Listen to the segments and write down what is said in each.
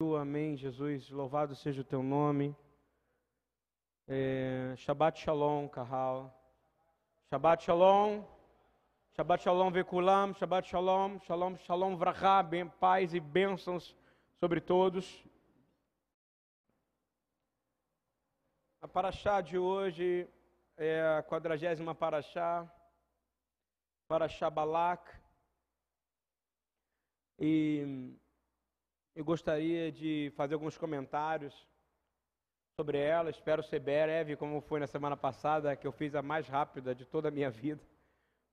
Amém, Jesus. Louvado seja o teu nome. É, Shabbat Shalom, Carral. Shabbat Shalom. Shabbat Shalom, Vekulam. Shabbat Shalom. Shalom, Shalom, Vrachá. Bem, paz e bênçãos sobre todos. A paraxá de hoje é a quadragésima paraxá. Paraxá Balak. E eu gostaria de fazer alguns comentários sobre ela. Espero ser breve, como foi na semana passada, que eu fiz a mais rápida de toda a minha vida.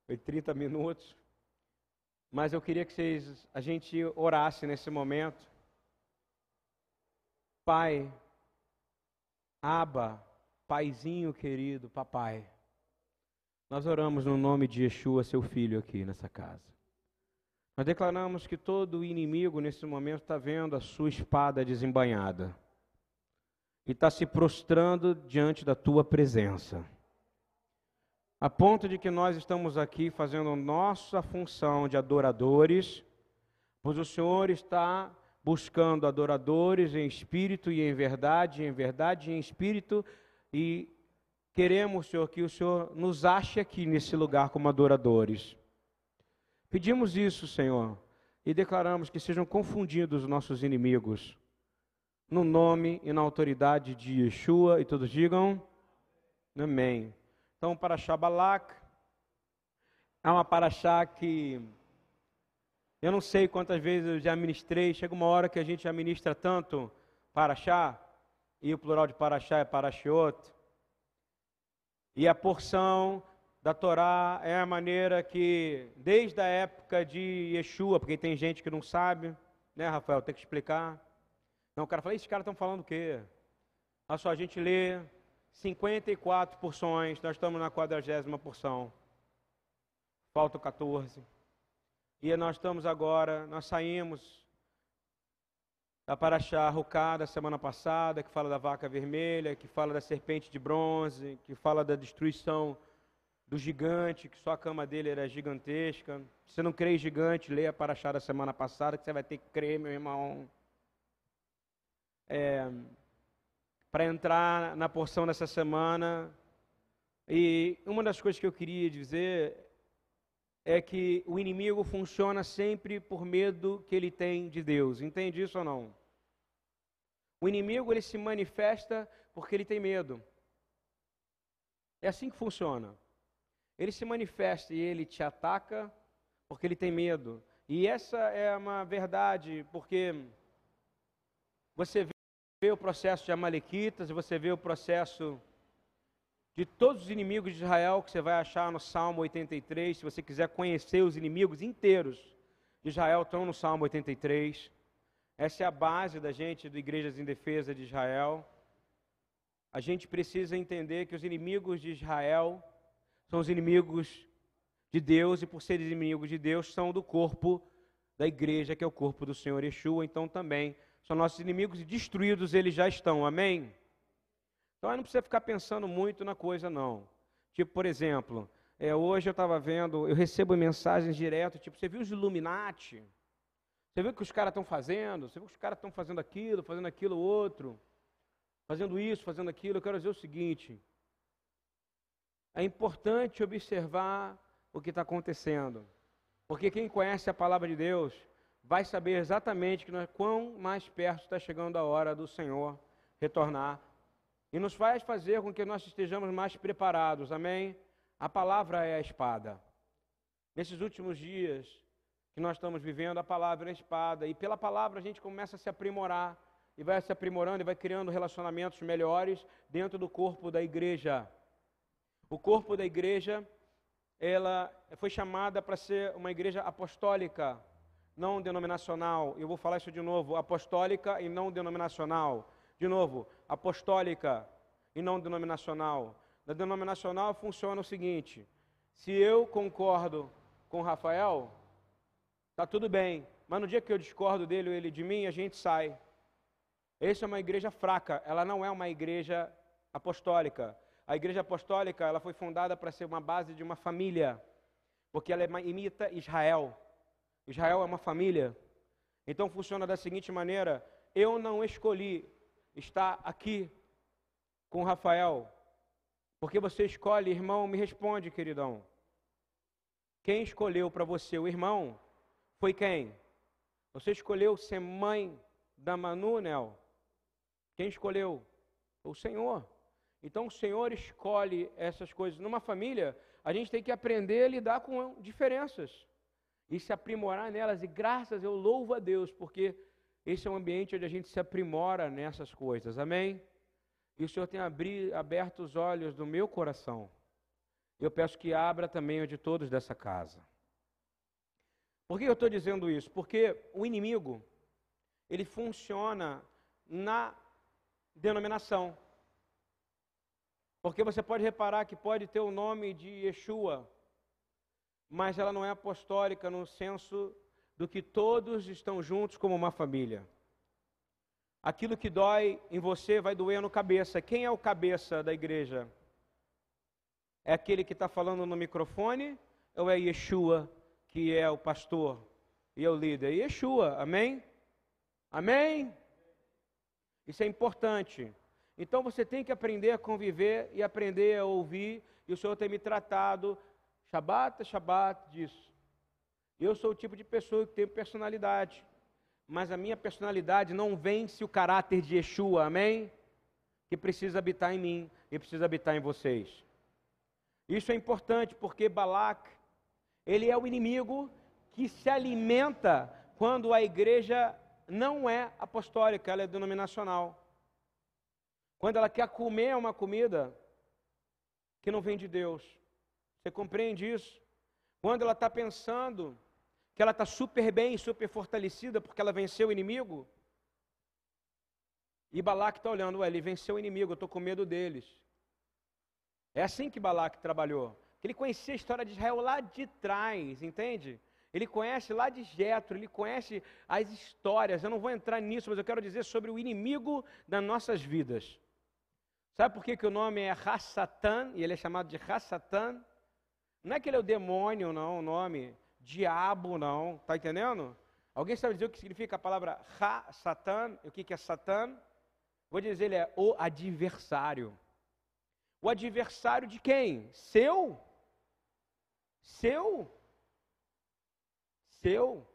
Foi 30 minutos. Mas eu queria que vocês, a gente orasse nesse momento. Pai, Aba, Paizinho querido, papai. Nós oramos no nome de Yeshua, seu filho, aqui nessa casa. Nós declaramos que todo inimigo nesse momento está vendo a sua espada desembanhada e está se prostrando diante da tua presença. A ponto de que nós estamos aqui fazendo nossa função de adoradores, pois o Senhor está buscando adoradores em espírito e em verdade, em verdade e em espírito, e queremos, Senhor, que o Senhor nos ache aqui nesse lugar como adoradores. Pedimos isso, Senhor, e declaramos que sejam confundidos os nossos inimigos, no nome e na autoridade de Yeshua, e todos digam Amém. Então, para Shabalak, é uma paraxá que eu não sei quantas vezes eu já ministrei, chega uma hora que a gente administra tanto paraxá, e o plural de paraxá é parashiot, e a porção da Torá é a maneira que, desde a época de Yeshua, porque tem gente que não sabe, né, Rafael? Tem que explicar. Não, o cara fala, esses caras estão falando o quê? Olha só, a gente lê 54 porções, nós estamos na quadragésima porção. Faltam 14. E nós estamos agora, nós saímos da Paraxá Ruká da semana passada, que fala da vaca vermelha, que fala da serpente de bronze, que fala da destruição do gigante, que só a cama dele era gigantesca. Se você não crê em gigante, leia para achar da semana passada, que você vai ter que crer, meu irmão. É, para entrar na porção dessa semana. E uma das coisas que eu queria dizer é que o inimigo funciona sempre por medo que ele tem de Deus. Entende isso ou não? O inimigo ele se manifesta porque ele tem medo. É assim que funciona. Ele se manifesta e ele te ataca porque ele tem medo. E essa é uma verdade, porque você vê o processo de Amalequitas, você vê o processo de todos os inimigos de Israel que você vai achar no Salmo 83. Se você quiser conhecer os inimigos inteiros de Israel, estão no Salmo 83. Essa é a base da gente, do Igrejas em Defesa de Israel. A gente precisa entender que os inimigos de Israel são os inimigos de Deus e por serem inimigos de Deus são do corpo da igreja, que é o corpo do Senhor Yeshua, então também são nossos inimigos e destruídos eles já estão. Amém? Então aí não precisa ficar pensando muito na coisa não. Tipo, por exemplo, é, hoje eu estava vendo, eu recebo mensagens direto, tipo, você viu os Illuminati? Você viu o que os caras estão fazendo? Você viu que os caras estão fazendo aquilo, fazendo aquilo outro? Fazendo isso, fazendo aquilo? Eu quero dizer o seguinte, é importante observar o que está acontecendo. Porque quem conhece a palavra de Deus vai saber exatamente que nós, quão mais perto está chegando a hora do Senhor retornar. E nos faz fazer com que nós estejamos mais preparados. Amém? A palavra é a espada. Nesses últimos dias que nós estamos vivendo, a palavra é a espada. E pela palavra a gente começa a se aprimorar. E vai se aprimorando e vai criando relacionamentos melhores dentro do corpo da igreja. O corpo da igreja, ela foi chamada para ser uma igreja apostólica, não denominacional. Eu vou falar isso de novo, apostólica e não denominacional. De novo, apostólica e não denominacional. Na denominacional funciona o seguinte: se eu concordo com Rafael, tá tudo bem, mas no dia que eu discordo dele ou ele de mim, a gente sai. Essa é uma igreja fraca, ela não é uma igreja apostólica. A igreja apostólica ela foi fundada para ser uma base de uma família, porque ela imita Israel. Israel é uma família. Então funciona da seguinte maneira: eu não escolhi estar aqui com Rafael, porque você escolhe, irmão, me responde, queridão. Quem escolheu para você o irmão foi quem? Você escolheu ser mãe da Manu, Nel? Quem escolheu? O Senhor. Então o Senhor escolhe essas coisas. Numa família, a gente tem que aprender a lidar com diferenças e se aprimorar nelas. E graças eu louvo a Deus, porque esse é um ambiente onde a gente se aprimora nessas coisas. Amém? E o Senhor tem aberto os olhos do meu coração. Eu peço que abra também o de todos dessa casa. Por que eu estou dizendo isso? Porque o inimigo, ele funciona na denominação. Porque você pode reparar que pode ter o nome de Yeshua, mas ela não é apostólica no senso do que todos estão juntos como uma família. Aquilo que dói em você vai doer no cabeça. Quem é o cabeça da igreja? É aquele que está falando no microfone ou é Yeshua, que é o pastor e é o líder? Yeshua, amém? Amém? Isso é importante. Então você tem que aprender a conviver e aprender a ouvir, e o Senhor tem me tratado, Shabat, Shabat, disso. Eu sou o tipo de pessoa que tem personalidade mas a minha personalidade não vence o caráter de Yeshua, amém? Que precisa habitar em mim e precisa habitar em vocês. Isso é importante porque Balac, ele é o inimigo que se alimenta quando a igreja não é apostólica, ela é denominacional. Quando ela quer comer uma comida que não vem de Deus. Você compreende isso? Quando ela está pensando que ela está super bem, super fortalecida porque ela venceu o inimigo. E Balaque está olhando, ué, ele venceu o inimigo, eu estou com medo deles. É assim que Balaque trabalhou. Ele conhecia a história de Israel lá de trás, entende? Ele conhece lá de Jetro, ele conhece as histórias. Eu não vou entrar nisso, mas eu quero dizer sobre o inimigo das nossas vidas. Sabe por que, que o nome é Hassatan e ele é chamado de Hassatan? Não é que ele é o demônio, não, o nome diabo, não. Está entendendo? Alguém sabe dizer o que significa a palavra Ra, Satan? O que, que é Satan? Vou dizer, ele é o adversário. O adversário de quem? Seu? Seu? Seu?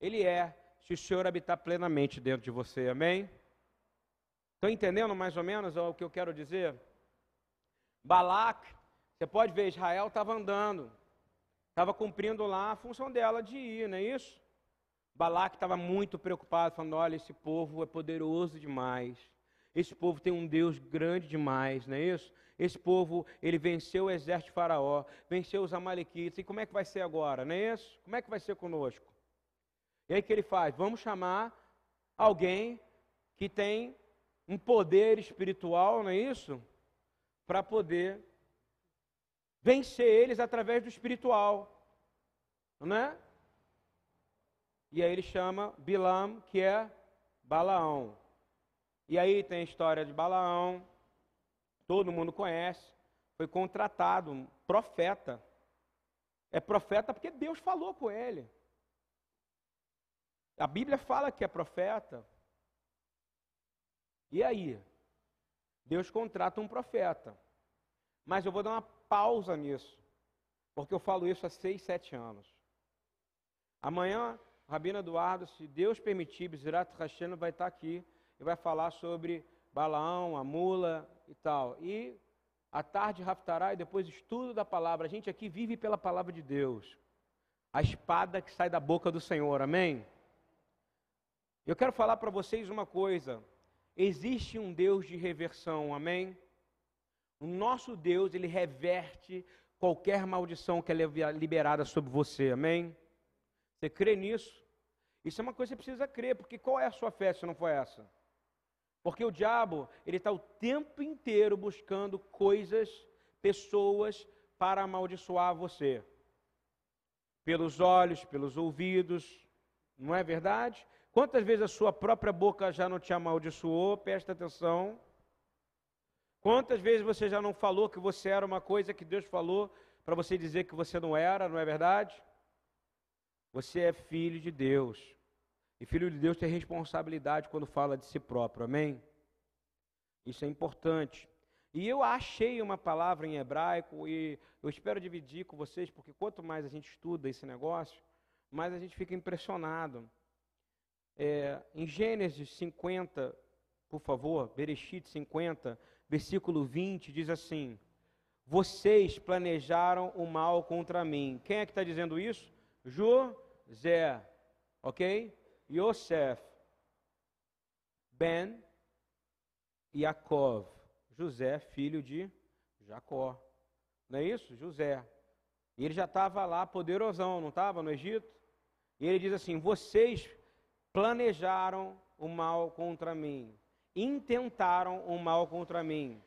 Ele é, se o Senhor habitar plenamente dentro de você, amém? Estão entendendo mais ou menos o que eu quero dizer? Balac, você pode ver, Israel estava andando, estava cumprindo lá a função dela de ir, não é isso? Balaque estava muito preocupado, falando: olha, esse povo é poderoso demais. Esse povo tem um Deus grande demais, não é isso? Esse povo, ele venceu o exército de Faraó, venceu os Amalequitas, e como é que vai ser agora, não é isso? Como é que vai ser conosco? E aí que ele faz? Vamos chamar alguém que tem um poder espiritual, não é isso? Para poder vencer eles através do espiritual. Não é? E aí ele chama Bilam, que é Balaão. E aí tem a história de Balaão, todo mundo conhece, foi contratado, um profeta. É profeta porque Deus falou com ele. A Bíblia fala que é profeta. E aí? Deus contrata um profeta. Mas eu vou dar uma pausa nisso, porque eu falo isso há seis, sete anos. Amanhã, Rabino Eduardo, se Deus permitir, Bizirat Hashem vai estar aqui e vai falar sobre Balaão, a mula e tal. E à tarde, Raftará, e depois estudo da palavra. A gente aqui vive pela palavra de Deus. A espada que sai da boca do Senhor, amém? Eu quero falar para vocês uma coisa. Existe um Deus de reversão, amém? O nosso Deus, ele reverte qualquer maldição que é liberada sobre você, amém? Você crê nisso? Isso é uma coisa que você precisa crer, porque qual é a sua fé se não for essa? Porque o diabo, ele está o tempo inteiro buscando coisas, pessoas para amaldiçoar você. Pelos olhos, pelos ouvidos, não é verdade? Quantas vezes a sua própria boca já não te amaldiçoou? Presta atenção. Quantas vezes você já não falou que você era uma coisa que Deus falou para você dizer que você não era, não é verdade? Você é filho de Deus. E filho de Deus tem responsabilidade quando fala de si próprio, amém? Isso é importante. E eu achei uma palavra em hebraico e eu espero dividir com vocês, porque quanto mais a gente estuda esse negócio, mais a gente fica impressionado. É, em Gênesis 50, por favor, Bereshit 50, versículo 20, diz assim: Vocês planejaram o mal contra mim. Quem é que está dizendo isso? José, ok? Yosef, Ben, Yaakov. José, filho de Jacó. Não é isso? José. E ele já estava lá poderosão, não estava no Egito? E ele diz assim: Vocês planejaram o mal contra mim, intentaram o mal contra mim.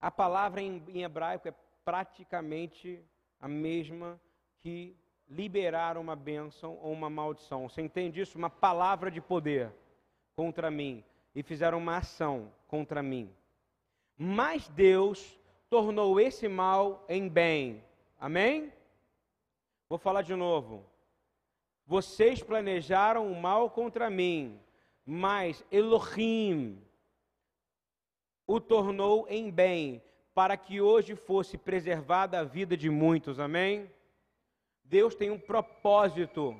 A palavra em, em hebraico é praticamente a mesma que liberar uma bênção ou uma maldição. Você entende isso? Uma palavra de poder contra mim. E fizeram uma ação contra mim. Mas Deus tornou esse mal em bem. Amém? Vou falar de novo. Vocês planejaram o mal contra mim, mas Elohim o tornou em bem, para que hoje fosse preservada a vida de muitos. Amém? Deus tem um propósito.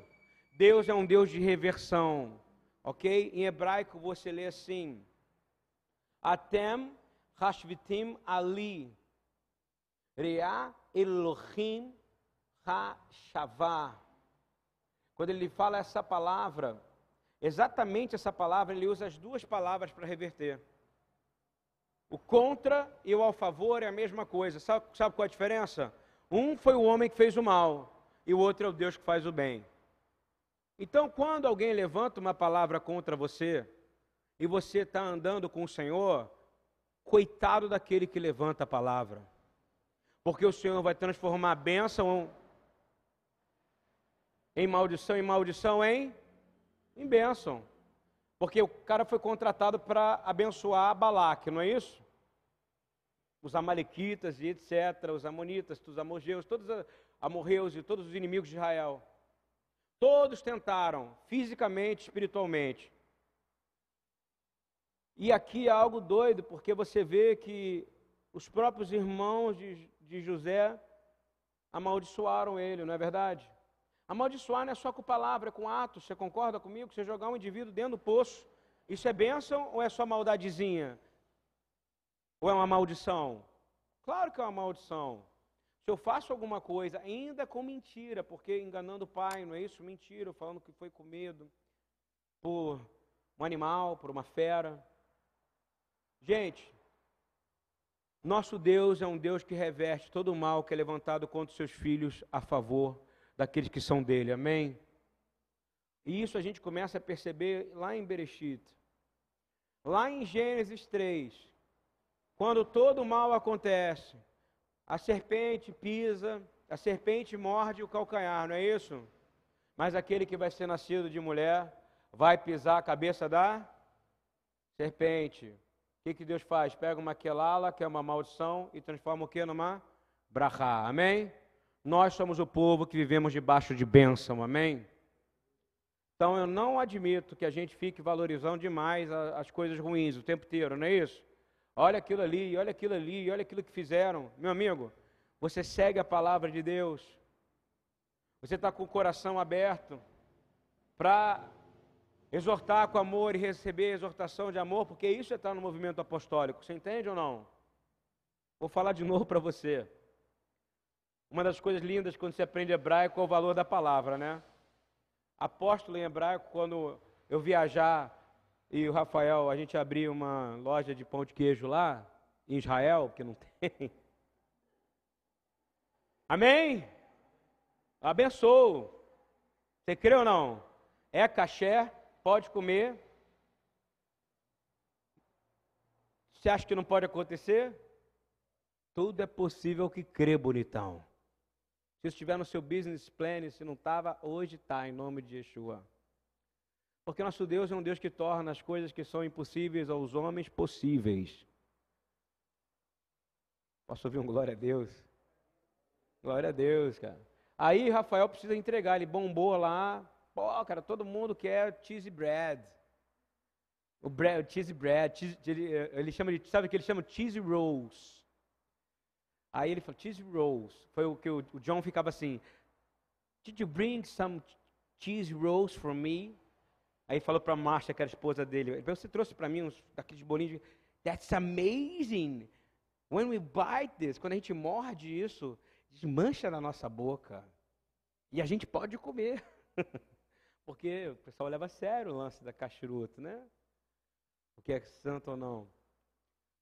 Deus é um Deus de reversão. Ok? Em hebraico você lê assim: Atem Hashvitim Ali. Reá Elohim Hashavah. Quando ele fala essa palavra, exatamente essa palavra, ele usa as duas palavras para reverter. O contra e o ao favor é a mesma coisa. Sabe, sabe qual é a diferença? Um foi o homem que fez o mal, e o outro é o Deus que faz o bem. Então, quando alguém levanta uma palavra contra você, e você está andando com o Senhor, coitado daquele que levanta a palavra, porque o Senhor vai transformar a bênção em maldição, em maldição em, em bênção. Porque o cara foi contratado para abençoar Balaque, não é isso? Os amalequitas e etc., os amonitas, os amorgeus, todos amorreus e todos os inimigos de Israel. Todos tentaram, fisicamente, espiritualmente. E aqui é algo doido, porque você vê que os próprios irmãos de, de José amaldiçoaram ele, não é verdade? Amaldiçoar não é só com palavra, é com atos. Você concorda comigo? Você jogar um indivíduo dentro do poço, isso é bênção ou é só maldadezinha? Ou é uma maldição? Claro que é uma maldição. Se eu faço alguma coisa, ainda com mentira, porque enganando o pai, não é isso? Mentira, falando que foi com medo por um animal, por uma fera. Gente, nosso Deus é um Deus que reverte todo o mal que é levantado contra os seus filhos a favor daqueles que são dele. Amém? E isso a gente começa a perceber lá em Bereshit. Lá em Gênesis 3, quando todo mal acontece, a serpente pisa, a serpente morde o calcanhar, não é isso? Mas aquele que vai ser nascido de mulher vai pisar a cabeça da serpente. O que, que Deus faz? Pega uma quelala, que é uma maldição, e transforma o que numa brahá. Amém? Nós somos o povo que vivemos debaixo de bênção. Amém? Então eu não admito que a gente fique valorizando demais as coisas ruins o tempo inteiro, não é isso? olha aquilo ali, olha aquilo ali, olha aquilo que fizeram. Meu amigo, você segue a palavra de Deus, você está com o coração aberto para exortar com amor e receber exortação de amor, porque isso é estar no movimento apostólico, você entende ou não? Vou falar de novo para você. Uma das coisas lindas quando você aprende hebraico é o valor da palavra, né? Apóstolo em hebraico, quando eu viajar e o Rafael, a gente abriu uma loja de pão de queijo lá, em Israel, porque não tem. Amém? Abençoo. Você crê ou não? É caché, pode comer. Você acha que não pode acontecer? Tudo é possível que crê, bonitão. Se estiver no seu business plan, se não estava, hoje está, em nome de Yeshua. Porque nosso Deus é um Deus que torna as coisas que são impossíveis aos homens possíveis. Posso ouvir um glória a Deus? Glória a Deus, cara. Aí Rafael precisa entregar, ele bombou lá, Pô, cara, todo mundo quer cheesy bread. O, bread, o cheesy bread, cheese, ele, ele, chama de, sabe o que ele chama? Cheesy rolls. Aí ele falou, cheesy rolls. Foi o que o, John ficava assim, Did you bring some cheese rolls for me? Aí falou para a Marcia, que era a esposa dele, você trouxe para mim uns daqueles bolinhos. That's amazing. When we bite this, quando a gente morde isso, desmancha na nossa boca. E a gente pode comer. Porque o pessoal leva a sério o lance da cachiruto, né? O que é santo ou não.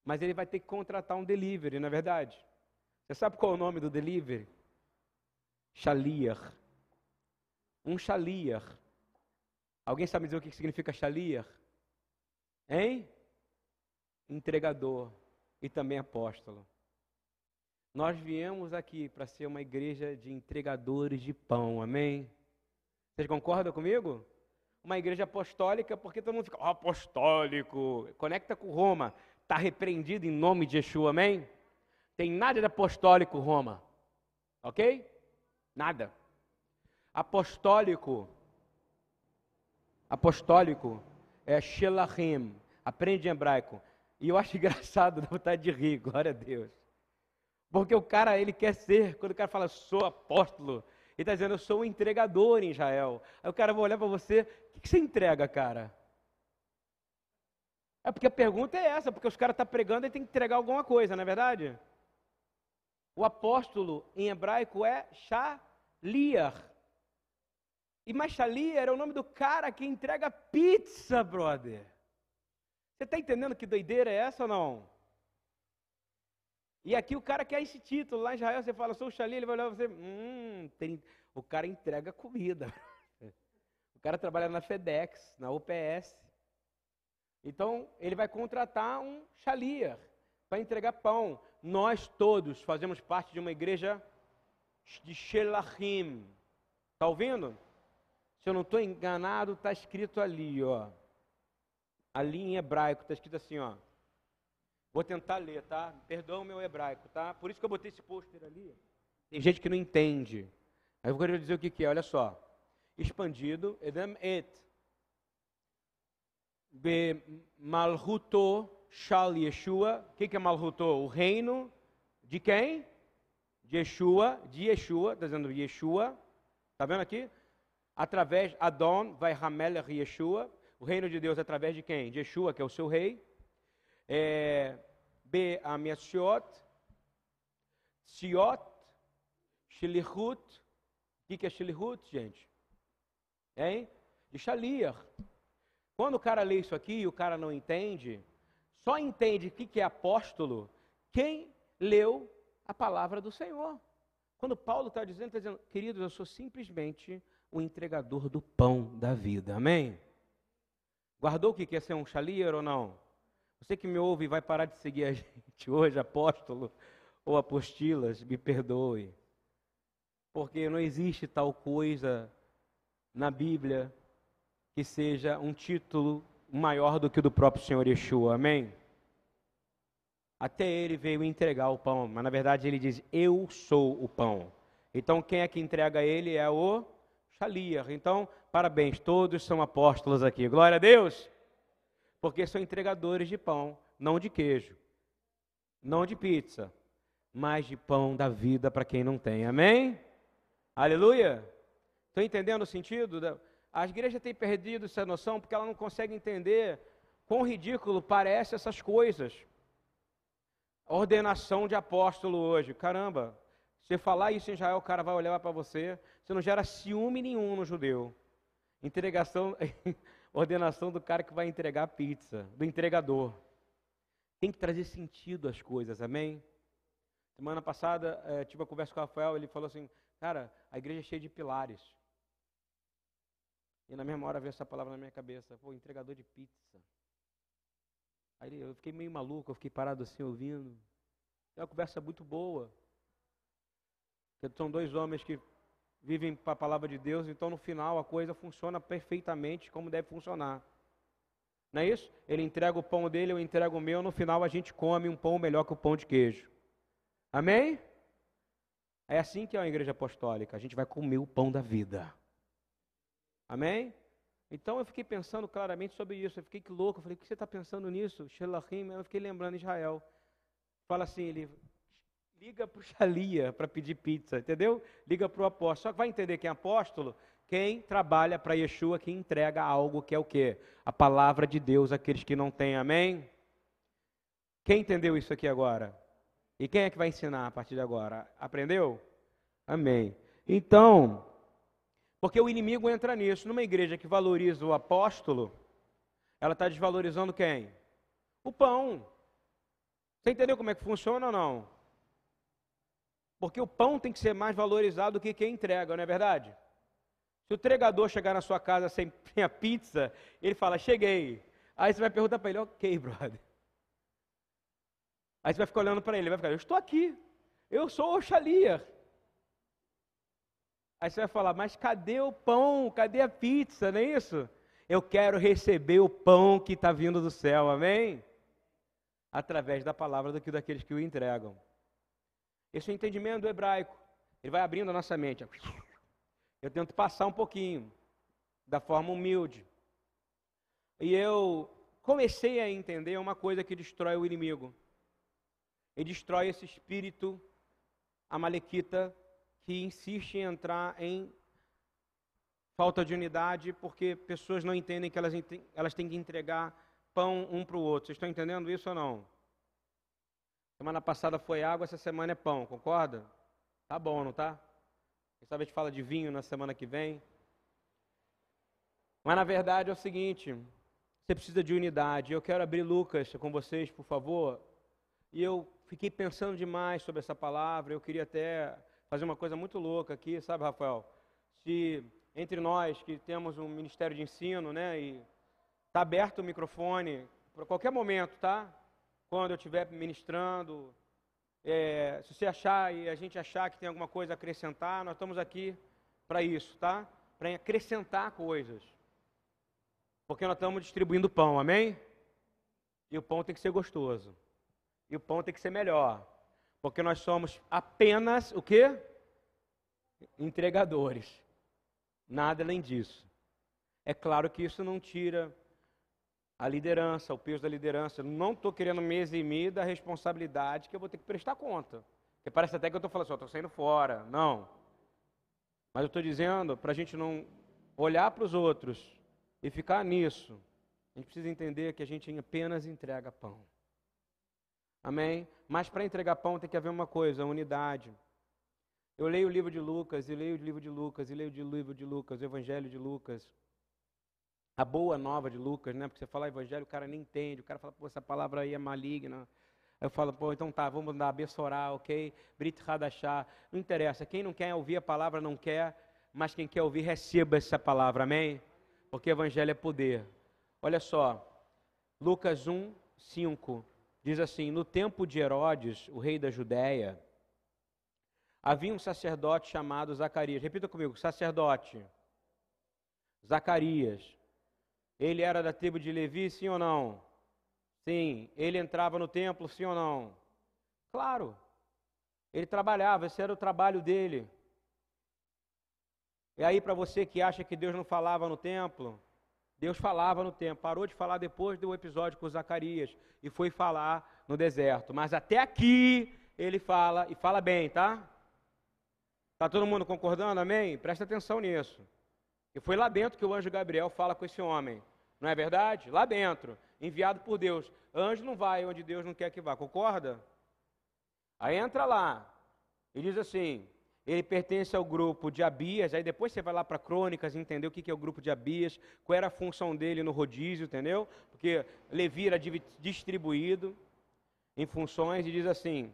Mas ele vai ter que contratar um delivery, não é verdade? Você sabe qual é o nome do delivery? Shaliar. Um shaliar. Alguém sabe dizer o que significa shaliar? Hein? Entregador e também apóstolo. Nós viemos aqui para ser uma igreja de entregadores de pão, amém? Vocês concordam comigo? Uma igreja apostólica, porque todo mundo fica, oh, apostólico, conecta com Roma, está repreendido em nome de Yeshua, amém? Tem nada de apostólico Roma, ok? Nada. Apostólico, apostólico é Shelahim, aprende em hebraico. E eu acho engraçado, dá vontade de rir, glória a Deus. Porque o cara, ele quer ser, quando o cara fala, sou apóstolo, ele está dizendo, eu sou um entregador em Israel. Aí o cara vai olhar para você, o que, você entrega, cara? É porque a pergunta é essa, porque os caras estão tá pregando e tem que entregar alguma coisa, não é verdade? O apóstolo em hebraico é Shaliar. E mais Shaliar é o nome do cara que entrega pizza, brother. Você está entendendo que doideira é essa ou não? E aqui o cara quer esse título. Lá em Israel você fala, sou o Xali, ele vai olhar você. Hum, tem... o cara entrega comida. o cara trabalha na FedEx, na UPS. Então, ele vai contratar um Xalia para entregar pão. Nós todos fazemos parte de uma igreja de Shelachim. Está ouvindo? Se eu não estou enganado, está escrito ali, ó. Ali em hebraico está escrito assim, ó. Vou tentar ler, tá? Perdão o meu hebraico, tá? Por isso que eu botei esse pôster ali. Tem gente que não entende. Aí eu quero dizer o que, que é, olha só. Expandido, edem et. Be malhuto shal Yeshua. O que, que é malhuto? O reino de quem? De Yeshua, de Yeshua, está dizendo Yeshua. Está vendo aqui? Através, Adon vai Hamelech Yeshua. O reino de Deus através de quem? De Yeshua, que é o seu rei é, B. Amiashiot, Siot, Shilichut. O que é Shilichut, gente? Hein? De Shaliach. Quando o cara lê isso aqui e o cara não entende, só entende o que é apóstolo quem leu a palavra do Senhor. Quando Paulo está dizendo, está dizendo, queridos, eu sou simplesmente o entregador do pão da vida. Amém? Guardou o que é ser um chalier ou não? Você que me ouve e vai parar de seguir a gente hoje, apóstolo ou apostilas, me perdoe. Porque não existe tal coisa na Bíblia que seja um título maior do que o do próprio Senhor Yeshua. Amém? Até ele veio entregar o pão, mas na verdade ele diz: Eu sou o pão. Então quem é que entrega ele é o Shaliar. Então, parabéns, todos são apóstolos aqui. Glória a Deus porque são entregadores de pão, não de queijo, não de pizza, mas de pão da vida para quem não tem. Amém? Aleluia? Estão entendendo o sentido? A igreja tem perdido essa noção porque ela não consegue entender quão ridículo parece essas coisas. Ordenação de apóstolo hoje. Caramba, você falar isso em Israel, o cara vai olhar para você. Você não gera ciúme nenhum no judeu. Entregação, ordenação do cara que vai entregar a pizza, do entregador. Tem que trazer sentido às coisas, amém? Semana passada, é, tive uma conversa com o Rafael, ele falou assim, cara, a igreja é cheia de pilares. E na mesma hora veio essa palavra na minha cabeça, pô, entregador de pizza. Aí eu fiquei meio maluco, eu fiquei parado assim ouvindo. É uma conversa muito boa. São dois homens que vivem para a palavra de Deus, então no final a coisa funciona perfeitamente como deve funcionar. Não é isso? Ele entrega o pão dele, eu entrego o meu, no final a gente come um pão melhor que o pão de queijo. Amém? É assim que é a igreja apostólica, a gente vai comer o pão da vida. Amém? Então eu fiquei pensando claramente sobre isso. Eu fiquei que louco. Eu falei, o que você está pensando nisso? Shelachim. Eu fiquei lembrando Israel. Fala assim, ele liga para o Shalia para pedir pizza, entendeu? Liga para o apóstolo. Só que vai entender quem é apóstolo? Quem trabalha para Yeshua, quem entrega algo que é o quê? A palavra de Deus àqueles que não têm. Amém? Quem entendeu isso aqui agora? E quem é que vai ensinar a partir de agora? Aprendeu? Amém. Então, porque o inimigo entra nisso. Numa igreja que valoriza o apóstolo, ela está desvalorizando quem? O pão. Você entendeu como é que funciona ou não? Porque o pão tem que ser mais valorizado do que quem entrega, não é verdade? Se o entregador chegar na sua casa sem a pizza, ele fala, cheguei. Aí você vai perguntar para ele, ok, brother. Aí você vai ficar olhando para ele, ele vai ficar, eu estou aqui, eu sou o Xalia. Aí você vai falar, mas cadê o pão? Cadê a pizza? Não é isso? Eu quero receber o pão que está vindo do céu, amém? Através da palavra daqueles que o entregam. Esse é o entendimento do hebraico. Ele vai abrindo a nossa mente. Eu tento passar um pouquinho, da forma humilde. E eu comecei a entender uma coisa que destrói o inimigo. Ele destrói esse espírito amalequita que insiste em entrar em falta de unidade porque pessoas não entendem que elas, elas têm que entregar pão um para o outro. Vocês estão entendendo isso ou não? Semana passada foi água, essa semana é pão, concorda? Tá bom, não tá? Quem sabe a gente fala de vinho na semana que vem. Mas na verdade é o seguinte: você precisa de unidade. Eu quero abrir Lucas com vocês, por favor. E eu fiquei pensando demais sobre essa palavra. Eu queria até fazer uma coisa muito louca aqui, sabe, Rafael? Se entre nós que temos um ministério de ensino, né, e está aberto o microfone para qualquer momento, tá? Quando eu estiver ministrando, é, se você achar e a gente achar que tem alguma coisa a acrescentar, nós estamos aqui para isso, tá? Para acrescentar coisas. Porque nós estamos distribuindo pão, amém? E o pão tem que ser gostoso. E o pão tem que ser melhor. Porque nós somos apenas o quê? Entregadores. Nada além disso. É claro que isso não tira a liderança, o peso da liderança. Não estou querendo me eximir da responsabilidade que eu vou ter que prestar conta. Porque parece até que eu estou falando assim, estou saindo fora. Não. Mas eu estou dizendo para a gente não olhar para os outros e ficar nisso. A gente precisa entender que a gente apenas entrega pão. Amém? Mas para entregar pão tem que haver uma coisa, unidade. Eu leio o livro de Lucas, e leio o livro de Lucas, e leio o livro de Lucas, o Evangelho de Lucas a boa nova de Lucas, né? Porque você fala evangelho, o cara nem entende, o cara fala, pô, essa palavra aí é maligna. Eu falo, pô, então tá, vamos dar Bessorá, ok? Brit Hadashah. Não interessa, quem não quer ouvir a palavra não quer, mas quem quer ouvir, receba essa palavra, amém? Porque evangelho é poder. Olha só, Lucas 1, 5, diz assim: No tempo de Herodes, o rei da Judéia, havia um sacerdote chamado Zacarias. Repita comigo, sacerdote. Zacarias ele era da tribo de Levi, sim ou não? Sim. Ele entrava no templo, sim ou não? Claro. Ele trabalhava, esse era o trabalho dele. E aí, para você que acha que Deus não falava no templo, Deus falava no templo. Parou de falar depois do episódio com Zacarias e foi falar no deserto. Mas até aqui ele fala e fala bem, tá? Tá todo mundo concordando? Amém? Presta atenção nisso. E foi lá dentro que o anjo Gabriel fala com esse homem. Não é verdade? Lá dentro, enviado por Deus. Anjo não vai onde Deus não quer que vá, concorda? Aí entra lá e diz assim: ele pertence ao grupo de Abias. Aí depois você vai lá para Crônicas entender o que é o grupo de Abias, qual era a função dele no rodízio, entendeu? Porque Levi era distribuído em funções e diz assim.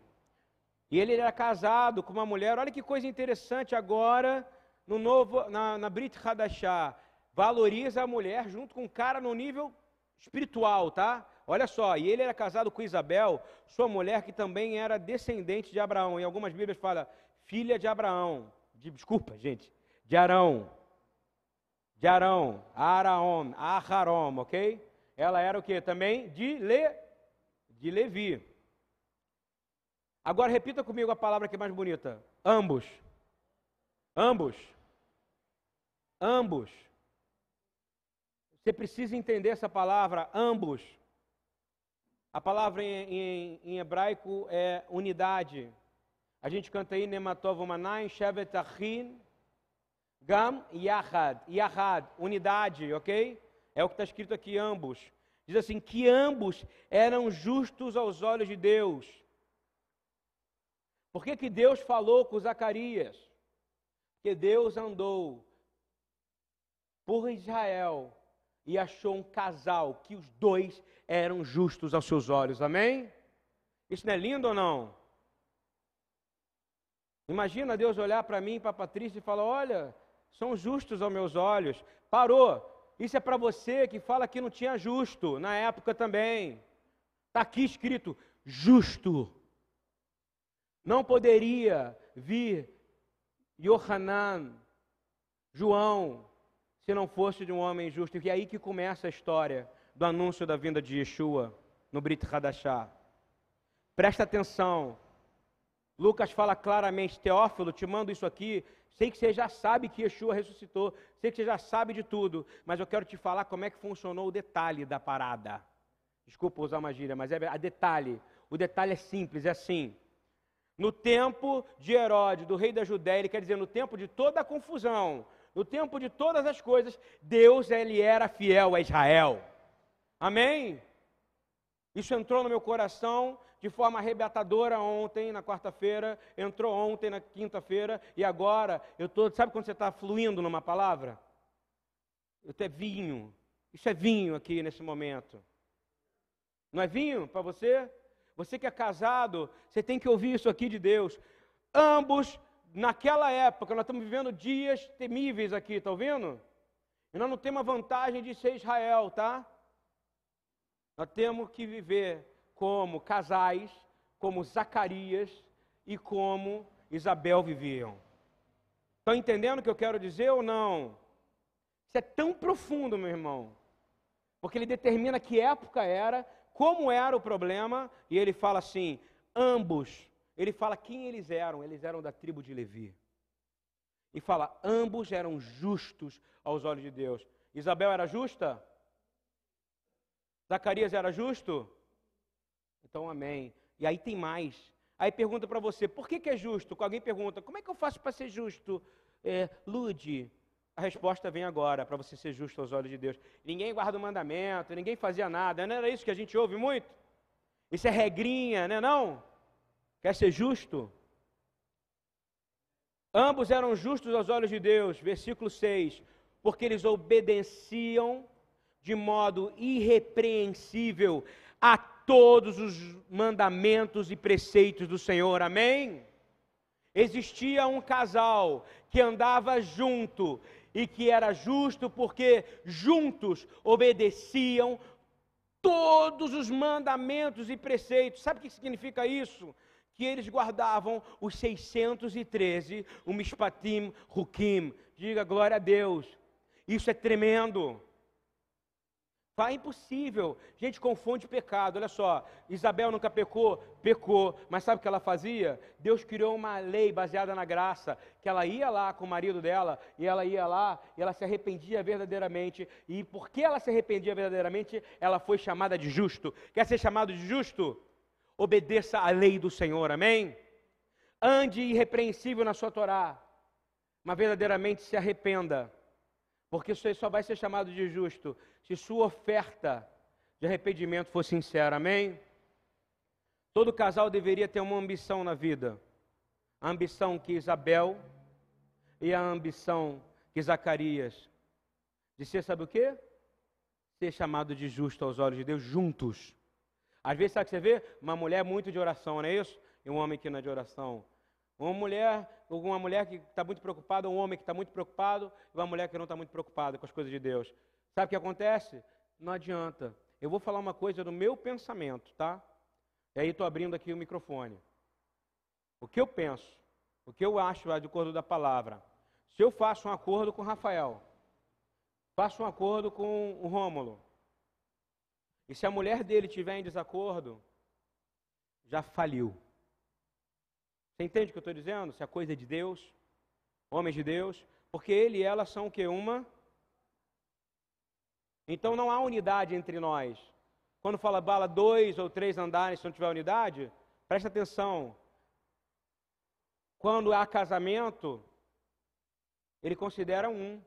E ele era casado com uma mulher. Olha que coisa interessante agora no novo, na, na Brit Hadashah, valoriza a mulher junto com o cara no nível espiritual, tá? Olha só, e ele era casado com Isabel, sua mulher que também era descendente de Abraão. Em algumas Bíblias fala filha de Abraão. De, desculpa, gente. De Arão. De Arão. Araom. Aharom, ok? Ela era o que? Também de, Le, de Levi. Agora repita comigo a palavra que é mais bonita. Ambos. Ambos. Ambos. Você precisa entender essa palavra, ambos. A palavra em, em, em hebraico é unidade. A gente canta aí Nematov Manai, Shevet Achin, Gam Yahad. Yahad, unidade, ok? É o que está escrito aqui, ambos. Diz assim: que ambos eram justos aos olhos de Deus. Por que, que Deus falou com Zacarias? Porque Deus andou por Israel e achou um casal que os dois eram justos aos seus olhos. Amém? Isso não é lindo ou não? Imagina Deus olhar para mim, para Patrícia e falar: Olha, são justos aos meus olhos. Parou. Isso é para você que fala que não tinha justo na época também. Está aqui escrito: justo. Não poderia vir Yohanan, João, se não fosse de um homem justo. E é aí que começa a história do anúncio da vinda de Yeshua no Brit Hadashah. Presta atenção. Lucas fala claramente, Teófilo, te mando isso aqui. Sei que você já sabe que Yeshua ressuscitou, sei que você já sabe de tudo, mas eu quero te falar como é que funcionou o detalhe da parada. Desculpa usar uma gíria, mas é a detalhe. O detalhe é simples, é assim. No tempo de Herodes, do rei da Judéia, ele quer dizer, no tempo de toda a confusão, no tempo de todas as coisas, Deus ele era fiel a Israel. Amém? Isso entrou no meu coração de forma arrebatadora ontem, na quarta-feira, entrou ontem, na quinta-feira, e agora eu estou. Sabe quando você está fluindo numa palavra? Eu é vinho. Isso é vinho aqui nesse momento. Não é vinho para você? Você que é casado, você tem que ouvir isso aqui de Deus. Ambos naquela época, nós estamos vivendo dias temíveis aqui, está ouvindo? E nós não temos a vantagem de ser Israel, tá? Nós temos que viver como casais, como Zacarias e como Isabel viviam. Estão entendendo o que eu quero dizer ou não? Isso é tão profundo, meu irmão, porque ele determina que época era, como era o problema, e ele fala assim: ambos ele fala quem eles eram. Eles eram da tribo de Levi. E fala: ambos eram justos aos olhos de Deus. Isabel era justa? Zacarias era justo? Então, amém. E aí tem mais. Aí pergunta para você: por que, que é justo? Alguém pergunta: como é que eu faço para ser justo? É, Lude. A resposta vem agora, para você ser justo aos olhos de Deus. Ninguém guarda o mandamento, ninguém fazia nada. Não era isso que a gente ouve muito? Isso é regrinha, não é não? Quer ser justo? Ambos eram justos aos olhos de Deus, versículo 6, porque eles obedeciam de modo irrepreensível a todos os mandamentos e preceitos do Senhor. Amém? Existia um casal que andava junto e que era justo porque juntos obedeciam todos os mandamentos e preceitos. Sabe o que significa isso? que eles guardavam os 613, o Mishpatim Hukim. Diga glória a Deus. Isso é tremendo. É impossível. Gente confunde pecado. Olha só, Isabel nunca pecou? Pecou. Mas sabe o que ela fazia? Deus criou uma lei baseada na graça, que ela ia lá com o marido dela, e ela ia lá, e ela se arrependia verdadeiramente. E porque ela se arrependia verdadeiramente, ela foi chamada de justo. Quer ser chamado de justo? obedeça à lei do Senhor, amém? Ande irrepreensível na sua Torá, mas verdadeiramente se arrependa, porque você só vai ser chamado de justo se sua oferta de arrependimento for sincera, amém? Todo casal deveria ter uma ambição na vida, a ambição que Isabel e a ambição que Zacarias, de ser, sabe o? Ser chamado de justo aos olhos de Deus juntos. Às vezes, sabe o que você vê? Uma mulher muito de oração, não é isso? E um homem que não é de oração. Uma mulher, uma mulher que está muito preocupada, um homem que está muito preocupado, e uma mulher que não está muito preocupada com as coisas de Deus. Sabe o que acontece? Não adianta. Eu vou falar uma coisa do meu pensamento, tá? E aí estou abrindo aqui o microfone. O que eu penso, o que eu acho de acordo da palavra. Se eu faço um acordo com Rafael, faço um acordo com o Rômulo, e se a mulher dele estiver em desacordo, já faliu. Você entende o que eu estou dizendo? Se a coisa é de Deus, homens de Deus, porque ele e ela são o que? Uma. Então não há unidade entre nós. Quando fala bala dois ou três andares, se não tiver unidade, presta atenção. Quando há casamento, ele considera um.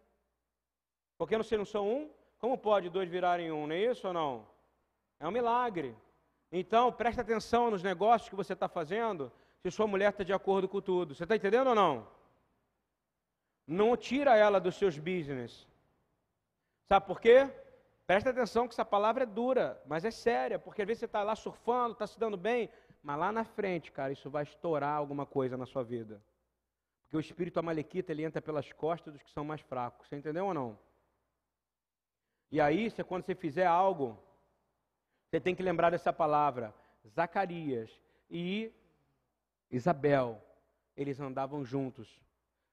Porque se não são um, como pode dois virarem um? Não é isso ou não? É um milagre. Então, presta atenção nos negócios que você está fazendo, se sua mulher está de acordo com tudo. Você está entendendo ou não? Não tira ela dos seus business. Sabe por quê? Presta atenção que essa palavra é dura, mas é séria, porque às vezes você está lá surfando, está se dando bem, mas lá na frente, cara, isso vai estourar alguma coisa na sua vida. Porque o espírito amalequita, ele entra pelas costas dos que são mais fracos. Você entendeu ou não? E aí, você, quando você fizer algo, você tem que lembrar dessa palavra. Zacarias e Isabel, eles andavam juntos,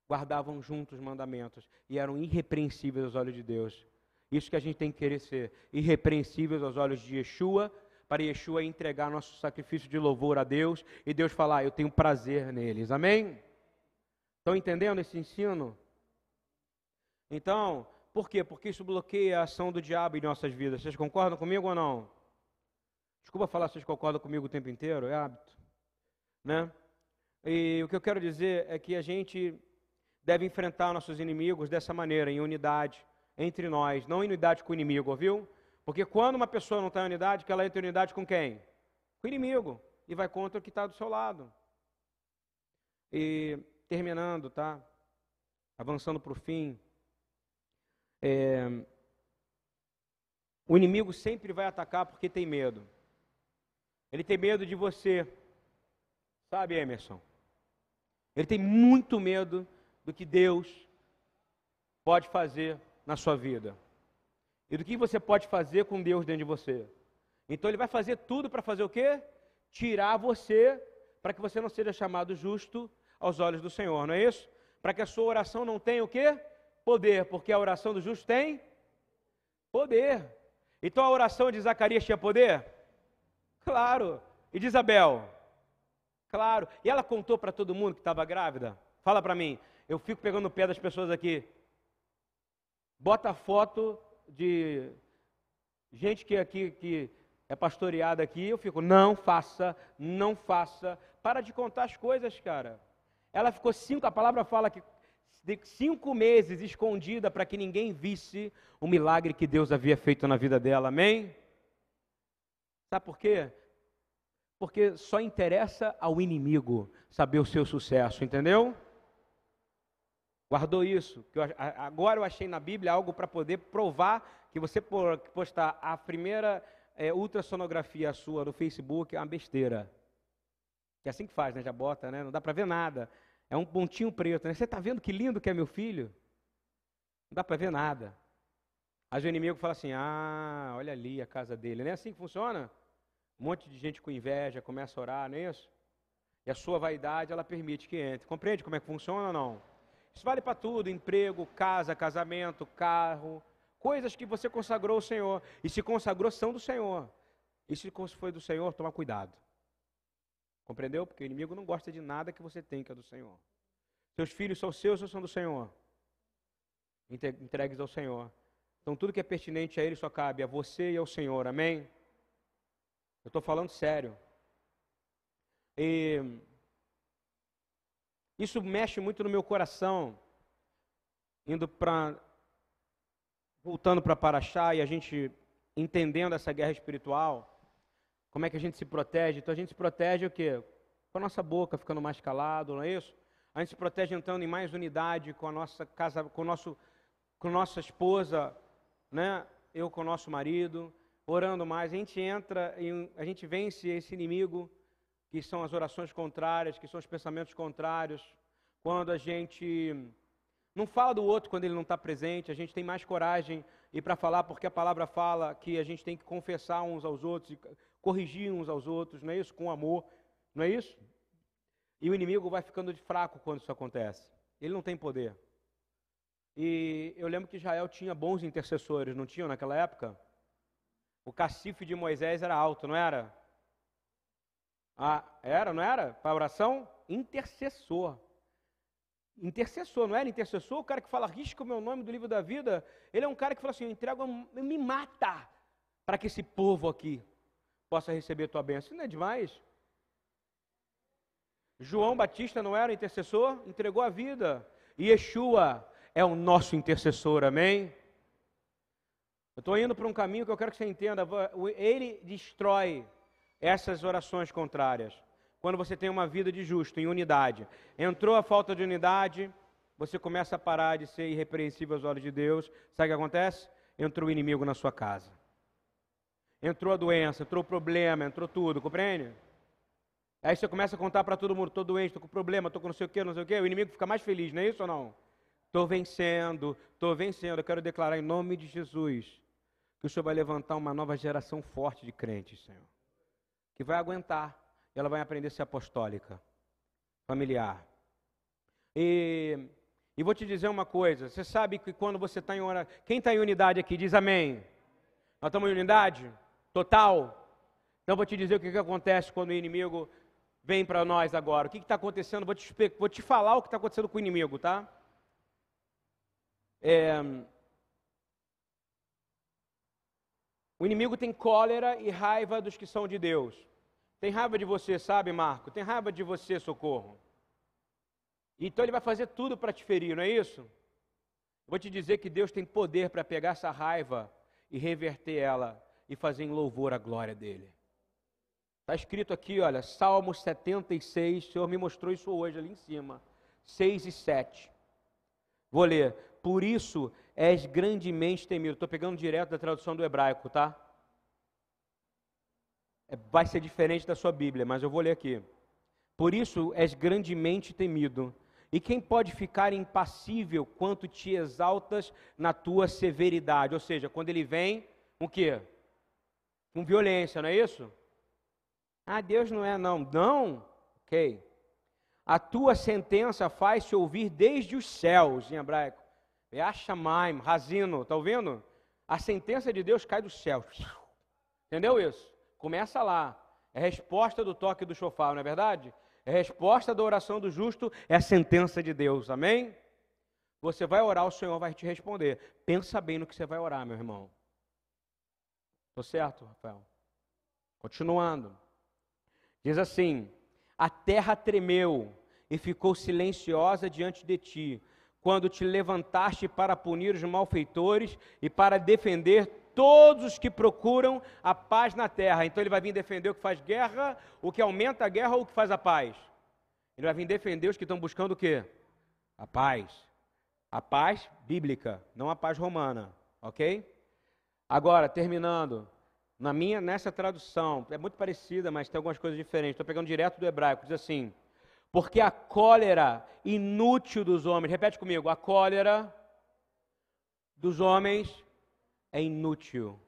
guardavam juntos os mandamentos e eram irrepreensíveis aos olhos de Deus. Isso que a gente tem que querer ser, irrepreensíveis aos olhos de Yeshua, para Yeshua entregar nosso sacrifício de louvor a Deus e Deus falar, ah, eu tenho prazer neles. Amém? Estão entendendo esse ensino? Então, por quê? Porque isso bloqueia a ação do diabo em nossas vidas. Vocês concordam comigo ou não? Desculpa falar se vocês concordam comigo o tempo inteiro, é hábito. Né? E o que eu quero dizer é que a gente deve enfrentar nossos inimigos dessa maneira, em unidade entre nós, não em unidade com o inimigo, ouviu? Porque quando uma pessoa não está em unidade, que ela entra em unidade com quem? Com o inimigo. E vai contra o que está do seu lado. E terminando, tá? Avançando para o fim. É, o inimigo sempre vai atacar porque tem medo. Ele tem medo de você. Sabe, Emerson? Ele tem muito medo do que Deus pode fazer na sua vida e do que você pode fazer com Deus dentro de você. Então ele vai fazer tudo para fazer o quê? Tirar você para que você não seja chamado justo aos olhos do Senhor, não é isso? Para que a sua oração não tenha o quê? Poder, porque a oração do justo tem poder. Então a oração de Zacarias tinha poder? Claro. E de Isabel? Claro. E ela contou para todo mundo que estava grávida? Fala para mim. Eu fico pegando o pé das pessoas aqui bota foto de gente que aqui que é pastoreada aqui, eu fico, não faça, não faça. Para de contar as coisas, cara. Ela ficou cinco, a palavra fala que cinco meses escondida para que ninguém visse o milagre que Deus havia feito na vida dela, amém? Sabe por quê? Porque só interessa ao inimigo saber o seu sucesso, entendeu? Guardou isso? Eu, agora eu achei na Bíblia algo para poder provar que você postar a primeira é, ultrassonografia sua no Facebook é uma besteira. Que é assim que faz, né? Já bota, né? Não dá para ver nada. É um pontinho preto. Né? Você está vendo que lindo que é meu filho? Não dá para ver nada. Aí o inimigo fala assim: ah, olha ali a casa dele. Não é assim que funciona? Um monte de gente com inveja começa a orar, não é isso? E a sua vaidade, ela permite que entre. Compreende como é que funciona ou não? Isso vale para tudo: emprego, casa, casamento, carro, coisas que você consagrou ao Senhor. E se consagrou, são do Senhor. E se foi do Senhor, toma cuidado. Compreendeu? Porque o inimigo não gosta de nada que você tem que é do Senhor. Seus filhos são seus ou são do Senhor? Entregues ao Senhor. Então tudo que é pertinente a Ele só cabe a você e ao Senhor. Amém? Eu estou falando sério. E isso mexe muito no meu coração, indo para. voltando para Paraxá e a gente entendendo essa guerra espiritual, como é que a gente se protege? Então a gente se protege o quê? Com a nossa boca ficando mais calado, não é isso? A gente se protege entrando em mais unidade com a nossa casa, com o nosso, com nossa esposa, né? Eu com o nosso marido, orando mais. A gente entra e a gente vence esse inimigo que são as orações contrárias, que são os pensamentos contrários. Quando a gente não fala do outro quando ele não está presente, a gente tem mais coragem e para falar, porque a palavra fala que a gente tem que confessar uns aos outros e corrigir uns aos outros, não é isso? Com amor, não é isso? E o inimigo vai ficando de fraco quando isso acontece. Ele não tem poder. E eu lembro que Israel tinha bons intercessores, não tinham naquela época? O cacife de Moisés era alto, não era? Ah, era, não era? Para oração? Intercessor. intercessor, não era intercessor? O cara que fala, risca o meu nome do livro da vida. Ele é um cara que fala assim: eu entrego, me mata, para que esse povo aqui possa receber a tua bênção. Isso não é demais? João Batista não era intercessor? Entregou a vida. E Yeshua é o nosso intercessor, amém? Eu estou indo para um caminho que eu quero que você entenda. Ele destrói essas orações contrárias. Quando você tem uma vida de justo, em unidade. Entrou a falta de unidade, você começa a parar de ser irrepreensível aos olhos de Deus. Sabe o que acontece? Entrou o inimigo na sua casa. Entrou a doença, entrou o problema, entrou tudo, compreende? Aí você começa a contar para todo mundo, estou doente, estou com problema, estou com não sei o que, não sei o que, o inimigo fica mais feliz, não é isso ou não? Estou vencendo, estou vencendo. Eu quero declarar em nome de Jesus que o Senhor vai levantar uma nova geração forte de crentes, Senhor. Que vai aguentar. E ela vai aprender a ser apostólica, familiar. E, e vou te dizer uma coisa: você sabe que quando você está em oração. Quem está em unidade aqui diz amém. Nós estamos em unidade? Total? Então vou te dizer o que, que acontece quando o inimigo vem para nós agora. O que está acontecendo? Vou te, vou te falar o que está acontecendo com o inimigo, tá? É, o inimigo tem cólera e raiva dos que são de Deus. Tem raiva de você, sabe, Marco? Tem raiva de você, socorro. Então ele vai fazer tudo para te ferir, não é isso? Vou te dizer que Deus tem poder para pegar essa raiva e reverter ela e fazer em louvor a glória dele. Está escrito aqui, olha, Salmo 76, o Senhor me mostrou isso hoje ali em cima, 6 e 7. Vou ler. Por isso és grandemente temido. Estou pegando direto da tradução do hebraico, tá? É, vai ser diferente da sua Bíblia, mas eu vou ler aqui. Por isso és grandemente temido. E quem pode ficar impassível quanto te exaltas na tua severidade? Ou seja, quando ele vem, o quê? Com violência, não é isso? Ah, Deus não é não. Não? Ok. A tua sentença faz-se ouvir desde os céus, em hebraico. Yashamaim, Razino, está ouvindo? A sentença de Deus cai do céu. Entendeu isso? Começa lá. É resposta do toque do chofar, não é verdade? É resposta da oração do justo, é a sentença de Deus, amém? Você vai orar, o Senhor vai te responder. Pensa bem no que você vai orar, meu irmão. Estou certo, Rafael? Continuando. Diz assim: A terra tremeu e ficou silenciosa diante de ti, quando te levantaste para punir os malfeitores e para defender todos os que procuram a paz na terra. Então ele vai vir defender o que faz guerra, o que aumenta a guerra ou o que faz a paz. Ele vai vir defender os que estão buscando o quê? A paz. A paz bíblica, não a paz romana, ok? Agora, terminando, na minha, nessa tradução, é muito parecida, mas tem algumas coisas diferentes. Estou pegando direto do hebraico, diz assim: Porque a cólera inútil dos homens, repete comigo, a cólera dos homens é inútil.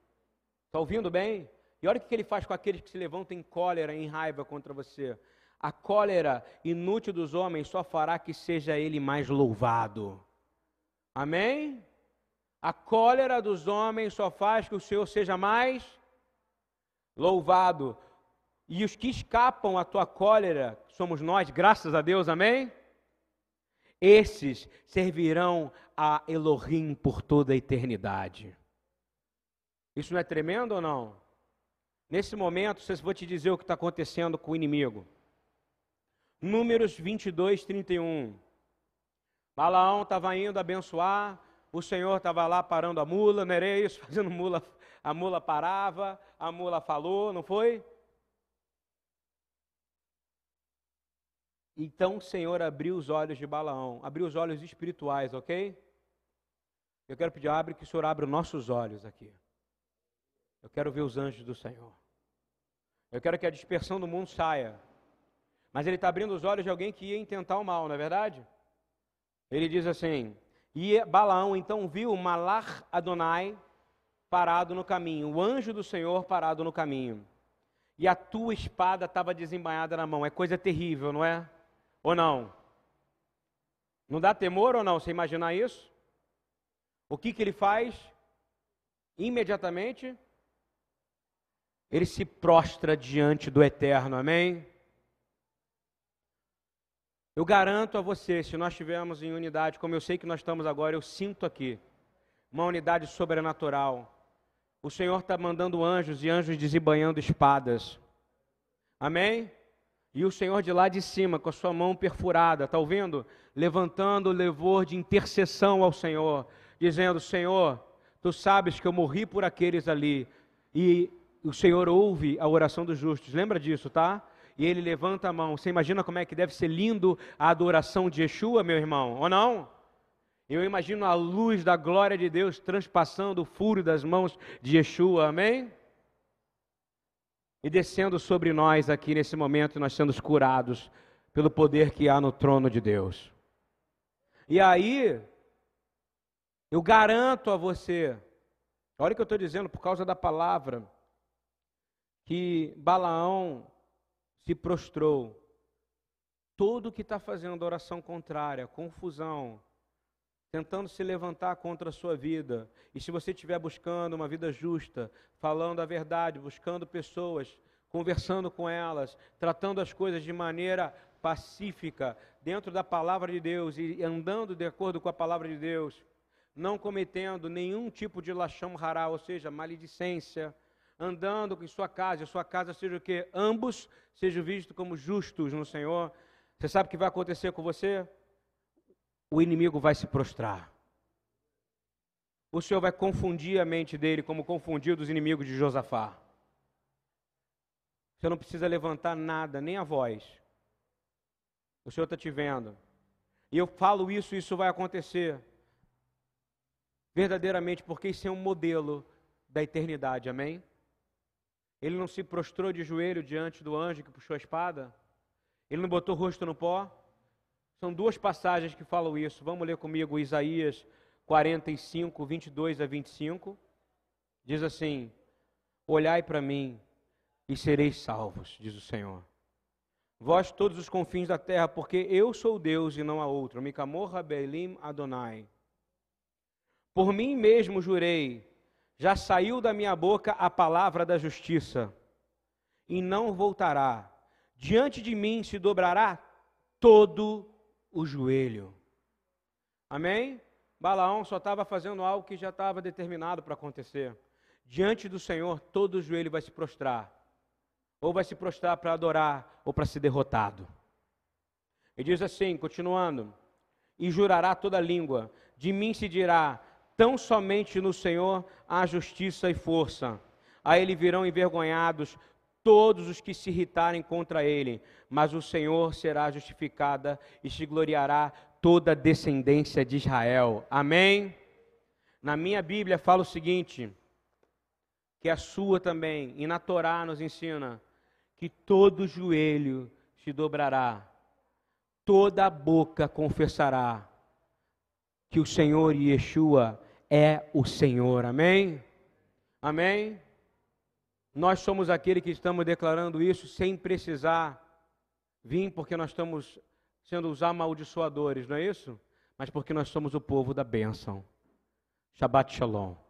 Está ouvindo bem? E olha o que ele faz com aqueles que se levantam em cólera, em raiva contra você. A cólera inútil dos homens só fará que seja ele mais louvado. Amém? A cólera dos homens só faz que o Senhor seja mais louvado. E os que escapam à tua cólera, somos nós, graças a Deus, amém? Esses servirão a Elohim por toda a eternidade. Isso não é tremendo ou não? Nesse momento, eu vou te dizer o que está acontecendo com o inimigo. Números 22, 31. Balaão estava indo abençoar, o Senhor estava lá parando a mula, não era isso? Fazendo mula a mula parava, a mula falou, não foi? Então o Senhor abriu os olhos de Balaão, abriu os olhos espirituais, ok? Eu quero pedir, abre que o Senhor abra os nossos olhos aqui. Eu quero ver os anjos do Senhor. Eu quero que a dispersão do mundo saia. Mas ele está abrindo os olhos de alguém que ia intentar o mal, não é verdade? Ele diz assim: E Balaão então viu Malar Adonai, parado no caminho, o anjo do Senhor parado no caminho. E a tua espada estava desembainhada na mão. É coisa terrível, não é? Ou não? Não dá temor ou não? Você imaginar isso? O que, que ele faz? Imediatamente, ele se prostra diante do eterno, amém? Eu garanto a você, se nós estivermos em unidade, como eu sei que nós estamos agora, eu sinto aqui uma unidade sobrenatural. O Senhor está mandando anjos e anjos desembanhando espadas. Amém? E o Senhor de lá de cima, com a sua mão perfurada, está ouvindo? Levantando o levor de intercessão ao Senhor, dizendo: Senhor, tu sabes que eu morri por aqueles ali. E o Senhor ouve a oração dos justos. Lembra disso, tá? E ele levanta a mão. Você imagina como é que deve ser lindo a adoração de Yeshua, meu irmão? Ou não? Eu imagino a luz da glória de Deus transpassando o furo das mãos de Yeshua, amém? E descendo sobre nós aqui nesse momento, nós sendo curados pelo poder que há no trono de Deus. E aí, eu garanto a você, olha o que eu estou dizendo por causa da palavra, que Balaão se prostrou. Todo que está fazendo oração contrária, confusão, tentando se levantar contra a sua vida. E se você estiver buscando uma vida justa, falando a verdade, buscando pessoas, conversando com elas, tratando as coisas de maneira pacífica, dentro da palavra de Deus e andando de acordo com a palavra de Deus, não cometendo nenhum tipo de lachão hará, ou seja, maledicência, andando em sua casa, e sua casa seja o que? Ambos sejam vistos como justos no Senhor. Você sabe o que vai acontecer com você? O inimigo vai se prostrar. O Senhor vai confundir a mente dele como confundiu dos inimigos de Josafá. Você não precisa levantar nada, nem a voz. O Senhor está te vendo. E eu falo isso, isso vai acontecer. Verdadeiramente, porque isso é um modelo da eternidade, amém? Ele não se prostrou de joelho diante do anjo que puxou a espada? Ele não botou o rosto no pó? São duas passagens que falam isso. Vamos ler comigo Isaías 45, 22 a 25. Diz assim: Olhai para mim e sereis salvos, diz o Senhor. Vós todos os confins da terra, porque eu sou Deus e não há outro. Micamor Belim Adonai. Por mim mesmo jurei, já saiu da minha boca a palavra da justiça, e não voltará. Diante de mim se dobrará todo o joelho. Amém? Balaão só estava fazendo algo que já estava determinado para acontecer. Diante do Senhor, todo o joelho vai se prostrar. Ou vai se prostrar para adorar, ou para ser derrotado. E diz assim, continuando: E jurará toda língua, de mim se dirá, tão somente no Senhor há justiça e força. A ele virão envergonhados todos os que se irritarem contra ele, mas o Senhor será justificada e se gloriará toda a descendência de Israel. Amém? Na minha Bíblia fala o seguinte, que a sua também, e na Torá nos ensina, que todo joelho se dobrará, toda boca confessará que o Senhor Yeshua é o Senhor. Amém? Amém? Nós somos aquele que estamos declarando isso sem precisar vir, porque nós estamos sendo os amaldiçoadores, não é isso? Mas porque nós somos o povo da bênção. Shabbat Shalom.